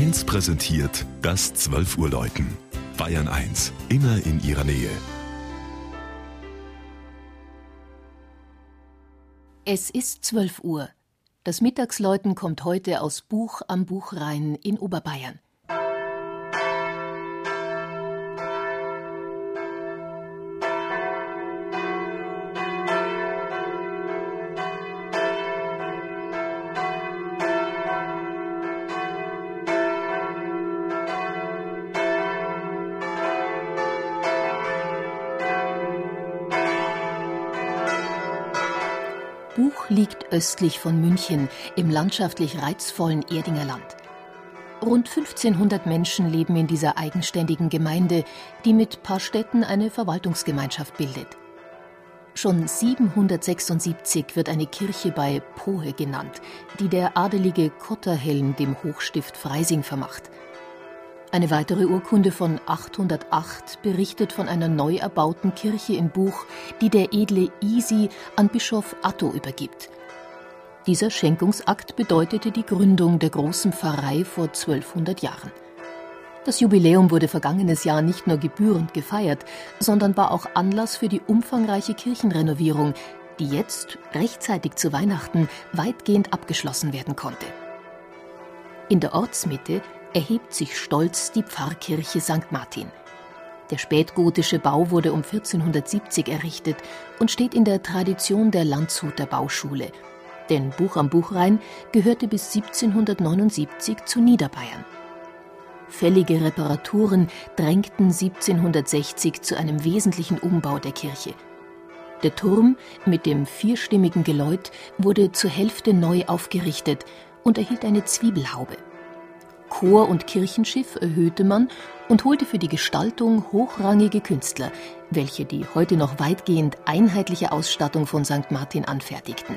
1 präsentiert das 12 Uhr Läuten. Bayern 1, immer in ihrer Nähe. Es ist 12 Uhr. Das Mittagsläuten kommt heute aus Buch am Buchrhein in Oberbayern. Buch liegt östlich von München im landschaftlich reizvollen Erdinger Land. Rund 1500 Menschen leben in dieser eigenständigen Gemeinde, die mit Paarstätten eine Verwaltungsgemeinschaft bildet. Schon 776 wird eine Kirche bei Pohe genannt, die der adelige Kotterhelm dem Hochstift Freising vermacht. Eine weitere Urkunde von 808 berichtet von einer neu erbauten Kirche in Buch, die der edle Isi an Bischof Atto übergibt. Dieser Schenkungsakt bedeutete die Gründung der großen Pfarrei vor 1200 Jahren. Das Jubiläum wurde vergangenes Jahr nicht nur gebührend gefeiert, sondern war auch Anlass für die umfangreiche Kirchenrenovierung, die jetzt, rechtzeitig zu Weihnachten, weitgehend abgeschlossen werden konnte. In der Ortsmitte erhebt sich stolz die Pfarrkirche St. Martin. Der spätgotische Bau wurde um 1470 errichtet und steht in der Tradition der Landshuter Bauschule. Denn Buch am Buchrhein gehörte bis 1779 zu Niederbayern. Fällige Reparaturen drängten 1760 zu einem wesentlichen Umbau der Kirche. Der Turm mit dem vierstimmigen Geläut wurde zur Hälfte neu aufgerichtet und erhielt eine Zwiebelhaube. Chor und Kirchenschiff erhöhte man und holte für die Gestaltung hochrangige Künstler, welche die heute noch weitgehend einheitliche Ausstattung von St. Martin anfertigten.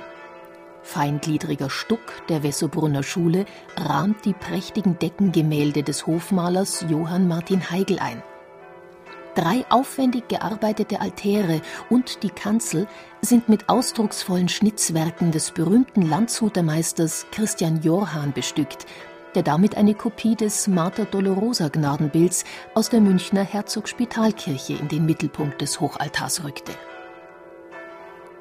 Feingliedriger Stuck der Wessobrunner Schule rahmt die prächtigen Deckengemälde des Hofmalers Johann Martin Heigl ein. Drei aufwendig gearbeitete Altäre und die Kanzel sind mit ausdrucksvollen Schnitzwerken des berühmten Landshutermeisters Christian Jorhan bestückt, der damit eine Kopie des Mater Dolorosa Gnadenbilds aus der Münchner Herzogspitalkirche in den Mittelpunkt des Hochaltars rückte.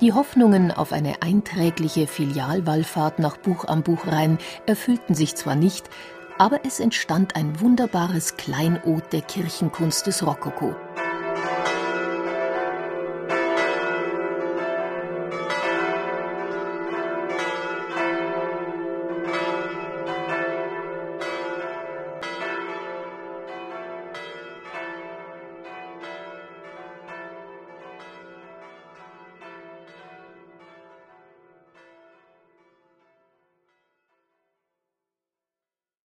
Die Hoffnungen auf eine einträgliche Filialwallfahrt nach Buch am Buchrhein erfüllten sich zwar nicht, aber es entstand ein wunderbares Kleinod der Kirchenkunst des Rokoko –